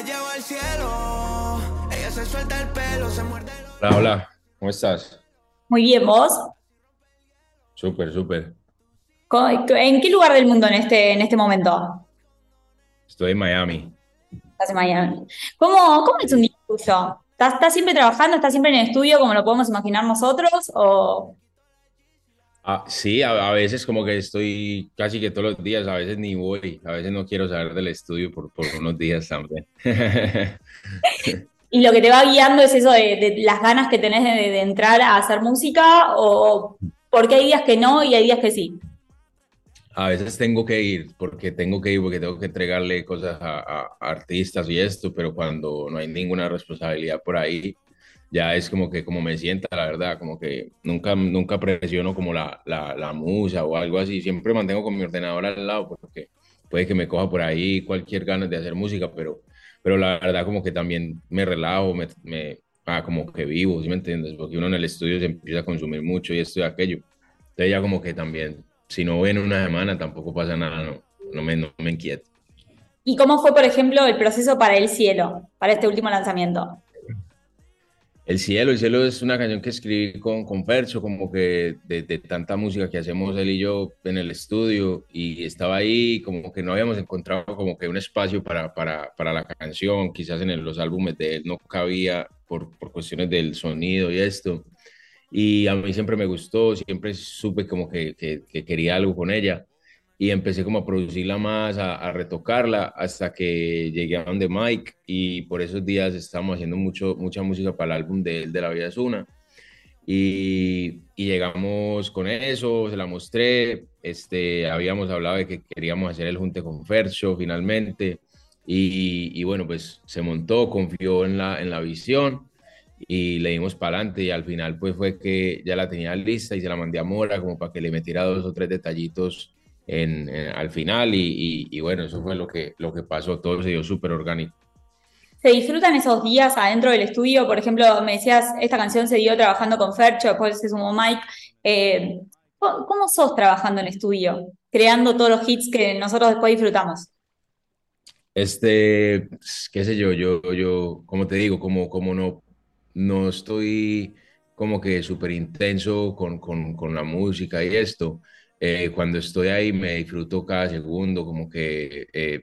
la llevo al cielo. Ella se suelta el pelo, se muerde. Hola, hola, ¿cómo estás? Muy bien, ¿vos? Súper, súper. ¿En qué lugar del mundo en este, en este momento? Estoy en Miami. Estás en Miami. ¿Cómo, cómo es un día tuyo? ¿Estás, estás siempre trabajando? ¿Estás siempre en el estudio como lo podemos imaginar nosotros? ¿O Ah, sí, a, a veces como que estoy casi que todos los días, a veces ni voy, a veces no quiero saber del estudio por, por unos días también. y lo que te va guiando es eso de, de las ganas que tenés de, de entrar a hacer música? ¿O porque hay días que no y hay días que sí? A veces tengo que ir, porque tengo que ir, porque tengo que entregarle cosas a, a- a artistas y esto, pero cuando no hay ninguna responsabilidad por ahí, ya es como que como me sienta, la verdad, como que nunca, nunca presiono como la, la, la musa o algo así, siempre mantengo con mi ordenador al lado, porque puede que me coja por ahí cualquier ganas de hacer música, pero, pero la verdad como que también me relajo, me, me ah, como que vivo, ¿sí me entiendes? Porque uno en el estudio se empieza a consumir mucho y esto y aquello. Entonces ya como que también, si no voy en una semana, tampoco pasa nada, no, no me, no me inquieto. ¿Y cómo fue, por ejemplo, el proceso para El Cielo, para este último lanzamiento? El cielo, el cielo es una canción que escribí con, con Fercho, como que de, tanta música que hacemos él y yo en el estudio, y estaba ahí, como que no habíamos encontrado como que un espacio para, para, para la canción, quizás en los álbumes de él no cabía por, por cuestiones del sonido y esto, y a mí siempre me gustó, siempre supe como que, que quería algo con ella, y empecé como a producirla más, a, a retocarla, hasta que llegué a donde Mike, y por esos días estábamos haciendo mucho, mucha música para el álbum de de La Vida es Una, y, y llegamos con eso, se la mostré, este, habíamos hablado de que queríamos hacer el junte con Fercho finalmente, y, y bueno, pues se montó, confió en la, en la visión, y le dimos para adelante y al final pues fue que ya la tenía lista y se la mandé a Mora como para que le metiera dos o tres detallitos en, en- al final y, y- y bueno, eso fue lo que, lo que pasó, todo se dio súper orgánico. ¿Se disfrutan esos días adentro del estudio? Por ejemplo, me decías, esta canción se dio trabajando con Fercho, después se sumó Mike. Eh, ¿cómo sos trabajando en estudio? Creando todos los hits que nosotros después disfrutamos. Este, qué sé yo, yo, yo, como te digo, como, como no, no estoy como que súper intenso con, con, con la música y esto, eh, cuando estoy ahí me disfruto cada segundo, como que eh,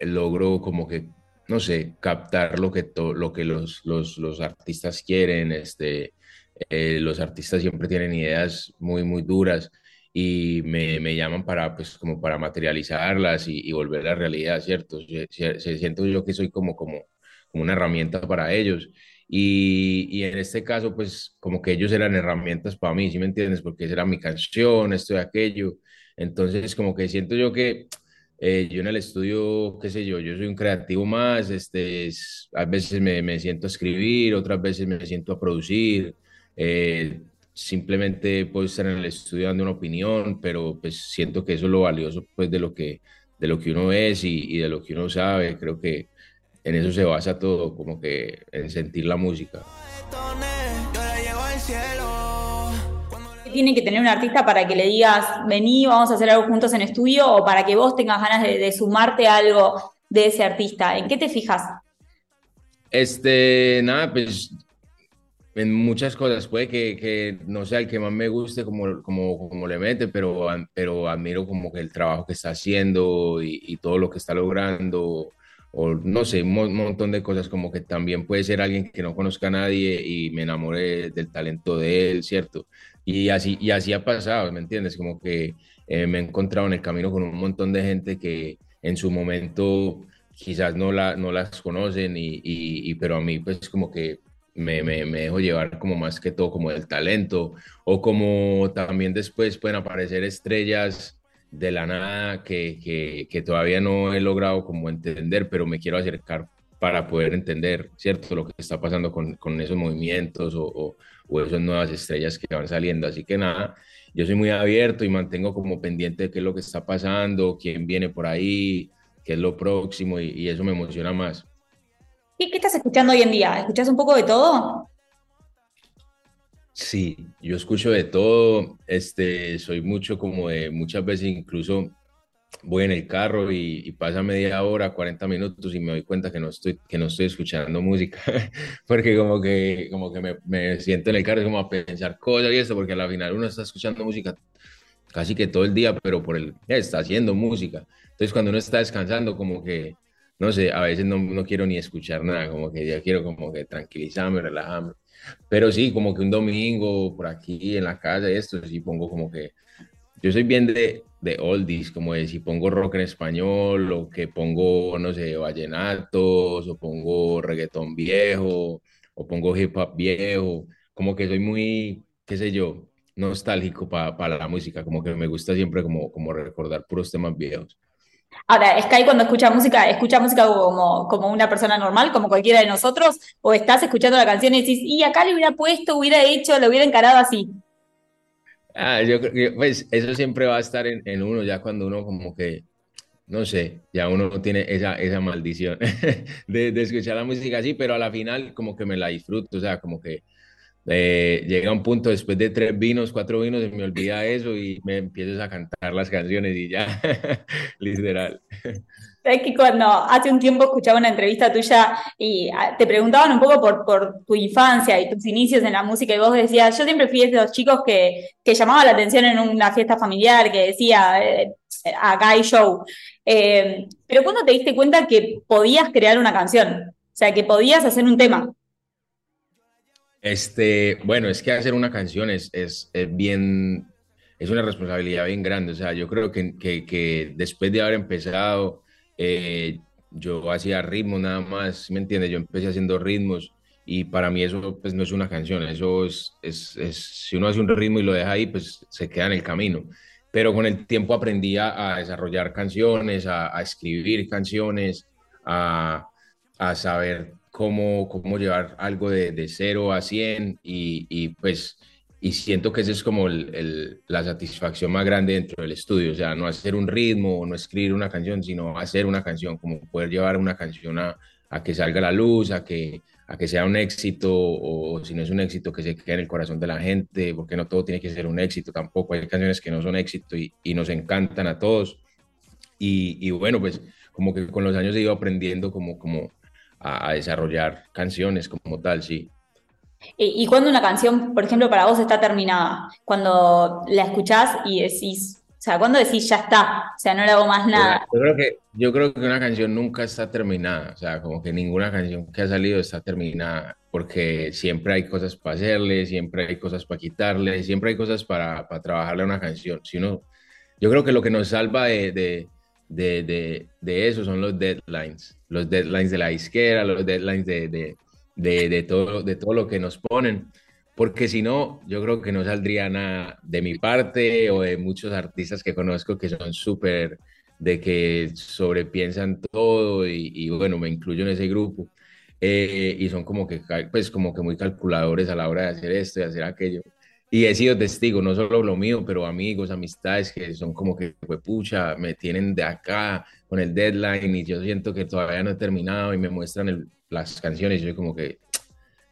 logro como que, no sé, captar lo que, to- lo que los, los, los artistas quieren, este, eh, los artistas siempre tienen ideas muy, muy duras y me, me llaman para, pues, como para materializarlas y, y volver a la realidad, ¿cierto? Se, se- se- siento yo que soy como, como, como una herramienta para ellos. Y, y en este caso, pues como que ellos eran herramientas para mí, ¿sí me entiendes? Porque esa era mi canción, esto y aquello. Entonces, como que siento yo que eh, yo en el estudio, qué sé yo, yo soy un creativo más, este, es- a veces me, me siento a escribir, otras veces me siento a producir, eh, simplemente puedo estar en el estudio dando una opinión, pero pues siento que eso es lo valioso pues de lo que, de lo que uno es y, y de lo que uno sabe, creo que en eso se basa todo, como que en sentir la música. Yo la llevo al cielo. Cuando ¿Qué tiene que tener un artista para que le digas, vení, vamos a hacer algo juntos en estudio? O para que vos tengas ganas de, de sumarte a algo de ese artista. ¿En qué te fijas? Este, nada, pues en muchas cosas, puede que, que no sea el que más me guste como, como, como le mete, pero, pero admiro como que el trabajo que está haciendo y, y todo lo que está logrando, o no sé, un mon- montón de cosas, como que también puede ser alguien que no conozca a nadie y me enamore del talento de él, ¿cierto? Y así, y así ha pasado, ¿me entiendes? Como que eh, me he encontrado en el camino con un montón de gente que en su momento quizás no, la, no las conocen, y, y, pero a mí pues como que me, me, me dejo llevar como más que todo como del talento, o como también después pueden aparecer estrellas de la nada que, que, que todavía no he logrado como entender, pero me quiero acercar para poder entender, ¿cierto? Lo que está pasando con, con esos movimientos o, o, o esas nuevas estrellas que van saliendo. Así que nada, yo soy muy abierto y mantengo como pendiente de qué es lo que está pasando, quién viene por ahí, qué es lo próximo y, y eso me emociona más. ¿Qué, qué estás escuchando hoy en día? ¿Escuchás un poco de todo? Sí, yo escucho de todo, este, soy mucho como de, muchas veces incluso voy en el carro y, pasa media hora, 40 minutos y me doy cuenta que no estoy, que no estoy escuchando música, porque como que, como que me, me siento en el carro como a pensar cosas y eso, porque al final uno está escuchando música casi que todo el día, pero por el, está haciendo música. Entonces cuando uno está descansando, como que, no sé, a veces no, no quiero ni escuchar nada, como que ya quiero como que tranquilizarme, relajarme. Pero sí, como que un domingo por aquí en la casa esto, sí pongo como que yo soy bien de, de oldies, como de si pongo rock en español o que pongo, no sé, vallenatos o pongo reggaetón viejo o pongo hip hop viejo, como que soy muy, qué sé yo, nostálgico para la música, como que me gusta siempre como, como recordar puros temas viejos. Ahora, Sky cuando escucha música, ¿escucha música como, como una persona normal, como cualquiera de nosotros? ¿O estás escuchando la canción y decís, y acá le hubiera puesto, hubiera hecho, lo hubiera encarado así? Ah, yo creo que pues eso siempre va a estar en, en, uno, ya cuando uno como que, no sé, ya uno tiene esa, esa maldición de, de, escuchar la música así, pero a la final como que me la disfruto, o sea, como que eh, llega un punto después de tres vinos, cuatro vinos, y me olvida eso y me empiezo a cantar las canciones y ya, literal. Sabes que cuando hace un tiempo escuchaba una entrevista tuya y ah, te preguntaban un poco por, tu infancia y tus inicios en la música y vos decías, yo siempre fui de esos chicos que, que llamaba la atención en una fiesta familiar, que decía eh, a Guy Show. Eh, pero ¿cuándo te diste cuenta que podías crear una canción? O sea, que podías hacer un tema. Este, bueno, es que hacer una canción es, es, es bien, es una responsabilidad bien grande. O sea, yo creo que, que, que después de haber empezado eh, yo hacía ritmos nada más, ¿me entiendes? Yo empecé haciendo ritmos y para mí eso pues no es una canción, eso es, es, es, si uno hace un ritmo y lo deja ahí, pues se queda en el camino. Pero con el tiempo aprendí a, desarrollar canciones, a, a escribir canciones, a, a, saber cómo, cómo llevar algo de, de 0 a 100 y, y pues y siento que esa es como el, la satisfacción más grande dentro del estudio, o sea, no hacer un ritmo, no escribir una canción, sino hacer una canción, como poder llevar una canción a, a que salga a la luz, a que, a que sea un éxito, o si no es un éxito, que se quede en el corazón de la gente, porque no todo tiene que ser un éxito tampoco, hay canciones que no son éxito y, y nos encantan a todos. Y, y, bueno, pues como que con los años he ido aprendiendo como, como a, a desarrollar canciones como tal, sí. ¿Y, cuando una canción, por ejemplo, para vos está terminada? Cuando la escuchás y decís, o sea, cuando decís ya está, o sea, no le hago más nada. Yo creo, que, yo creo que una canción nunca está terminada, o sea, como que ninguna canción que ha salido está terminada, porque siempre hay cosas para hacerle, siempre hay cosas para quitarle, siempre hay cosas para, para trabajarle a una canción. Si uno, yo creo que lo que nos salva de, de, de, de, eso son los deadlines, los deadlines de la izquierda, los deadlines de de, todo, de todo lo que nos ponen, porque si no, yo creo que no saldría nada de mi parte o de muchos artistas que conozco que son súper de que sobrepiensan todo y, bueno, me incluyo en ese grupo. Eh, y son como que, pues, como que muy calculadores a la hora de hacer esto y hacer aquello. Y he sido testigo, no solo lo mío, pero amigos, amistades que son como que, pues, pucha, me tienen de acá con el deadline y yo siento que todavía no he terminado y me muestran el, las canciones, yo como que,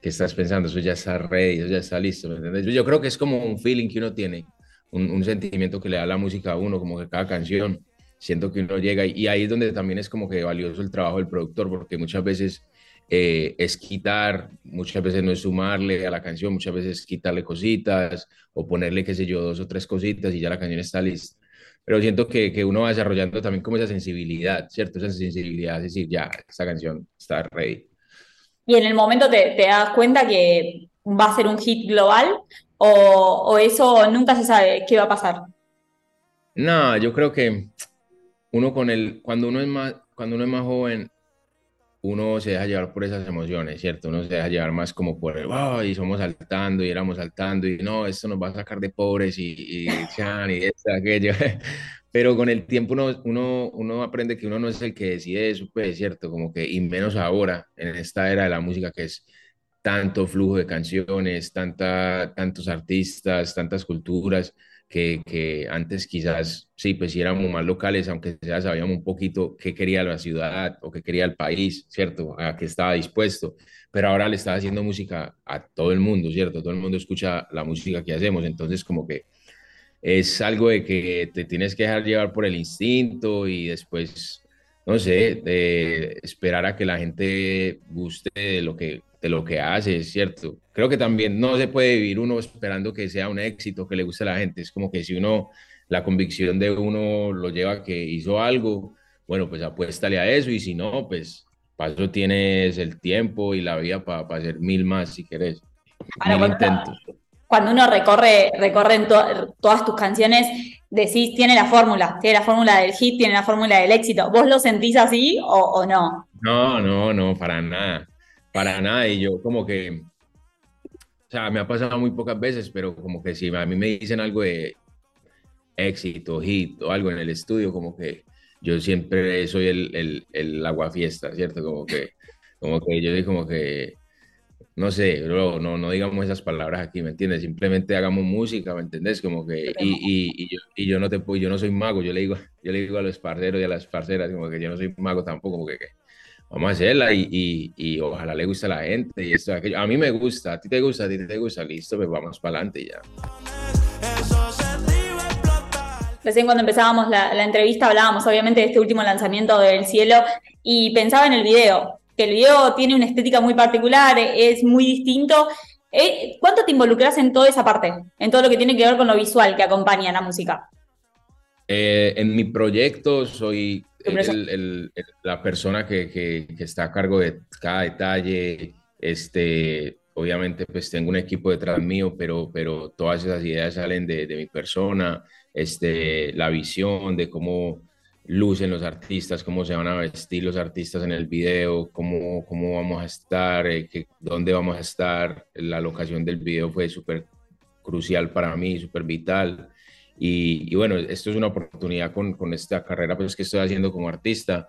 ¿qué estás pensando? Eso ya está ready, eso ya está listo, ¿me entiendes? Yo creo que es como un feeling que uno tiene, un, un, sentimiento que le da la música a uno, como que cada canción, siento que uno llega y, y, ahí es donde también es como que valioso el trabajo del productor, porque muchas veces eh, es quitar, muchas veces no es sumarle a la canción, muchas veces es quitarle cositas o ponerle, qué sé yo, dos o tres cositas y ya la canción está lista pero siento que, que, uno va desarrollando también como esa sensibilidad, ¿cierto? Esa sensibilidad, es decir, ya, esta canción está ready. ¿Y en el momento te, te das cuenta que va a ser un hit global o, o, eso nunca se sabe qué va a pasar? No, yo creo que uno con el, cuando uno es más, cuando uno es más joven, uno se deja llevar por esas emociones, ¿cierto? Uno se deja llevar más como por el, wow, y somos saltando y éramos saltando y no, esto nos va a sacar de pobres y, y, y esto, aquello. Pero con el tiempo uno, uno, uno aprende que uno no es el que decide eso, pues, ¿cierto? Como que, y menos ahora, en esta era de la música que es tanto flujo de canciones, tanta, tantos artistas, tantas culturas que, antes quizás, sí, pues sí éramos más locales, aunque sea sabíamos un poquito qué quería la ciudad o qué quería el país, ¿cierto? A qué estaba dispuesto, pero ahora le está haciendo música a todo el mundo, ¿cierto? Todo el mundo escucha la música que hacemos, entonces como que es algo de que te tienes que dejar llevar por el instinto y después, no sé, de esperar a que la gente guste de lo que, de lo que hace, es cierto. Creo que también no se puede vivir uno esperando que sea un éxito, que le guste a la gente. Es como que si uno, la convicción de uno lo lleva a que hizo algo, bueno, pues apuéstale a eso y si no, pues para eso tienes el tiempo y la vida para hacer mil más si querés. mil intentos cuando uno recorre, recorre todas tus canciones, decís, tiene la fórmula, tiene la fórmula del hit, tiene la fórmula del éxito. ¿Vos lo sentís así o, no? No, no, no, para nada, para nada. Y yo como que, o sea, me ha pasado muy pocas veces, pero como que si a mí me dicen algo de éxito, hit o algo en el estudio, como que yo siempre soy el, el, el aguafiesta, ¿cierto? Como que, como que yo soy como que no sé, no, no digamos esas palabras aquí, ¿me entiendes? Simplemente hagamos música, ¿me entiendes? Como que, y, y, y, yo, y, yo, no te yo no soy mago, yo le digo, yo le digo a los parceros y a las parceras, como que yo no soy mago tampoco, como que, vamos a hacerla y, y, ojalá le guste a la gente y esto, aquello. A mí me gusta, a ti te gusta, a ti te gusta, listo, pues vamos para adelante ya. Recién cuando empezábamos la, la entrevista hablábamos obviamente de este último lanzamiento del cielo y pensaba en el video, que el video tiene una estética muy particular, es muy distinto. Eh, ¿Cuánto te involucras en toda esa parte, en todo lo que tiene que ver con lo visual que acompaña la música? Eh, en mi proyecto soy la persona que, está a cargo de cada detalle. Este, obviamente, pues tengo un equipo detrás mío, pero, pero todas esas ideas salen de, de mi persona. Este, la visión de cómo lucen los artistas, cómo se van a vestir los artistas en el video, cómo, cómo vamos a estar, eh, dónde vamos a estar. La locación del video fue súper crucial para mí, súper vital. Y, bueno, esto es una oportunidad con, esta carrera pues, que estoy haciendo como artista,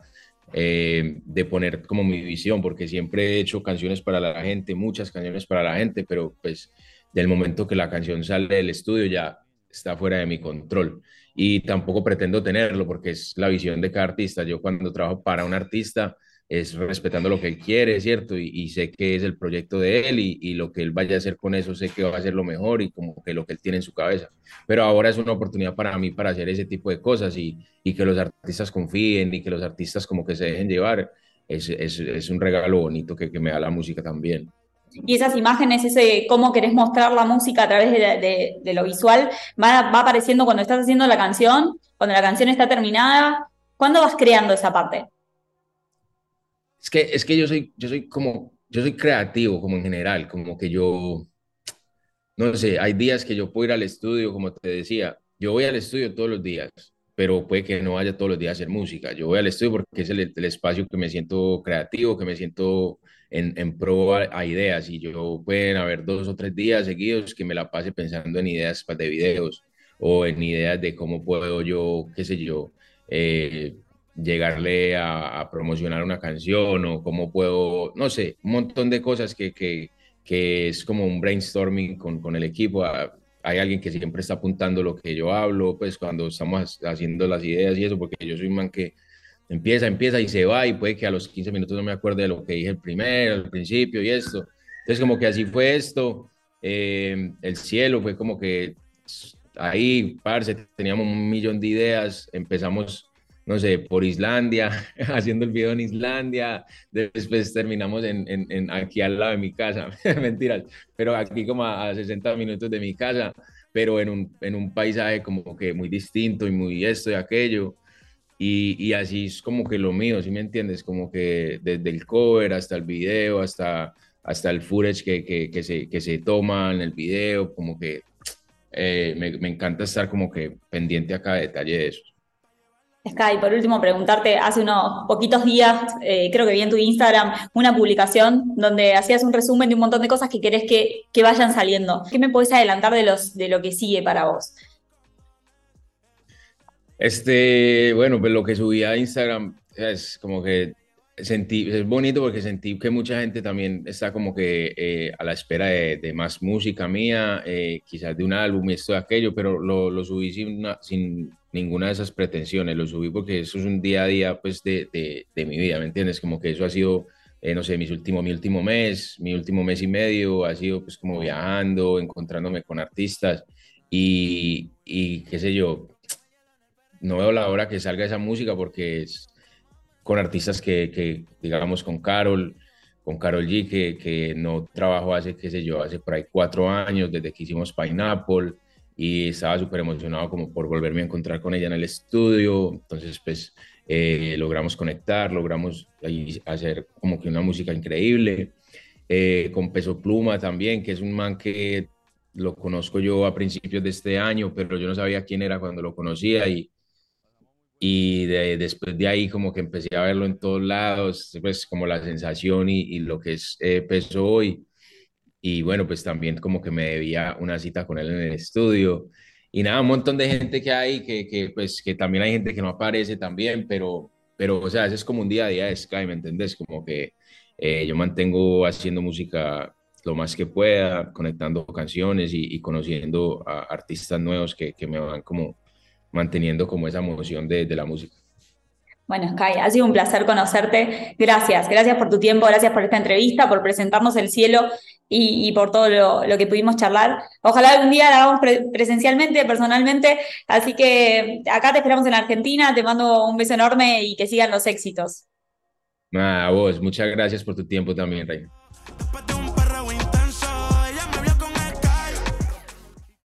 eh, de poner como mi visión, porque siempre he hecho canciones para la gente, muchas canciones para la gente, pero pues del momento que la canción sale del estudio ya está fuera de mi control y tampoco pretendo tenerlo porque es la visión de cada artista. Yo cuando trabajo para un artista es respetando lo que él quiere, ¿cierto? Y, sé que es el proyecto de él y, lo que él vaya a hacer con eso, sé que va a ser lo mejor y como que lo que él tiene en su cabeza. Pero ahora es una oportunidad para mí para hacer ese tipo de cosas y, que los artistas confíen y que los artistas como que se dejen llevar. Es, es, un regalo bonito que, que me da la música también y esas imágenes, ese cómo querés mostrar la música a través de, lo visual, va, va, apareciendo cuando estás haciendo la canción, cuando la canción está terminada. ¿Cuándo vas creando esa parte? Es que, es que yo soy, yo soy como, yo soy creativo como en general, como que yo, no sé, hay días que yo puedo ir al estudio, como te decía, yo voy al estudio todos los días, pero puede que no vaya todos los días a hacer música. Yo voy al estudio porque es el, el espacio que me siento creativo, que me siento en, en pro a, ideas y yo pueden haber dos o tres días seguidos que me la pase pensando en ideas de videos o en ideas de cómo puedo yo, qué sé yo, eh, llegarle a, promocionar una canción o cómo puedo, no sé, un montón de cosas que, que, que es como un brainstorming con, con el equipo. Ah, hay alguien que siempre está apuntando lo que yo hablo, pues cuando estamos haciendo las ideas y eso, porque yo soy un man que empieza, empieza y se va y puede que a los 15 minutos no me acuerde de lo que dije el primero, al principio y esto. Entonces como que así fue esto, eh, el cielo fue como que ahí, parce, teníamos un millón de ideas, empezamos, no sé, por Islandia, haciendo el video en Islandia, después terminamos en, en, aquí al lado de mi casa, mentiras, pero aquí como a, 60 minutos de mi casa, pero en un, en un paisaje como que muy distinto y muy esto y aquello. Y, así es como que lo mío, ¿sí me entiendes? Como que desde el cover hasta el video, hasta, hasta el footage que, que, se, que se toma en el video, como que eh, me, me, encanta estar como que pendiente a cada detalle de eso. Sky, por último, preguntarte, hace unos poquitos días, eh, creo que vi en tu Instagram una publicación donde hacías un resumen de un montón de cosas que querés que, que vayan saliendo. ¿Qué me podés adelantar de, los, de lo que sigue para vos? Este, bueno, pues lo que subí a Instagram es como que sentí, es bonito porque sentí que mucha gente también está como que eh, a la espera de, más música mía, eh, quizás de un álbum y esto y aquello, pero lo, lo subí sin, ninguna de esas pretensiones, lo subí porque eso es un día a día pues de, de, de mi vida, ¿me entiendes? Como que eso ha sido, eh, no sé, mis último, mi último mes, mi último mes y medio, ha sido pues como viajando, encontrándome con artistas y, y qué sé yo, no veo la hora que salga esa música porque es con artistas que, que digamos, con Carol, con Carol G, que, que, no trabajo hace, qué sé yo, hace por ahí cuatro años, desde que hicimos Pineapple, y estaba súper emocionado como por volverme a encontrar con ella en el estudio, entonces pues eh, logramos conectar, logramos hacer como que una música increíble, eh, con Peso Pluma también, que es un man que lo conozco yo a principios de este año, pero yo no sabía quién era cuando lo conocía y y después de ahí como que empecé a verlo en todos lados, pues como la sensación y, y lo que es eh, Peso hoy. Y bueno, pues también como que me debía una cita con él en el estudio. Y nada, un montón de gente que hay, que, que pues que también hay gente que no aparece también, pero, pero o sea, es como un día a día de Sky, ¿me entendés? Como que eh, yo mantengo haciendo música lo más que pueda, conectando canciones y, y conociendo a artistas nuevos que, que me van como manteniendo como esa emoción de, de la música. Bueno, Sky, ha sido un placer conocerte. Gracias, gracias por tu tiempo, gracias por esta entrevista, por presentarnos el cielo y, por todo lo, que pudimos charlar. Ojalá algún día la hagamos pre presencialmente, personalmente. Así que acá te esperamos en Argentina, te mando un beso enorme y que sigan los éxitos. Nada, a vos, muchas gracias por tu tiempo también, Reina.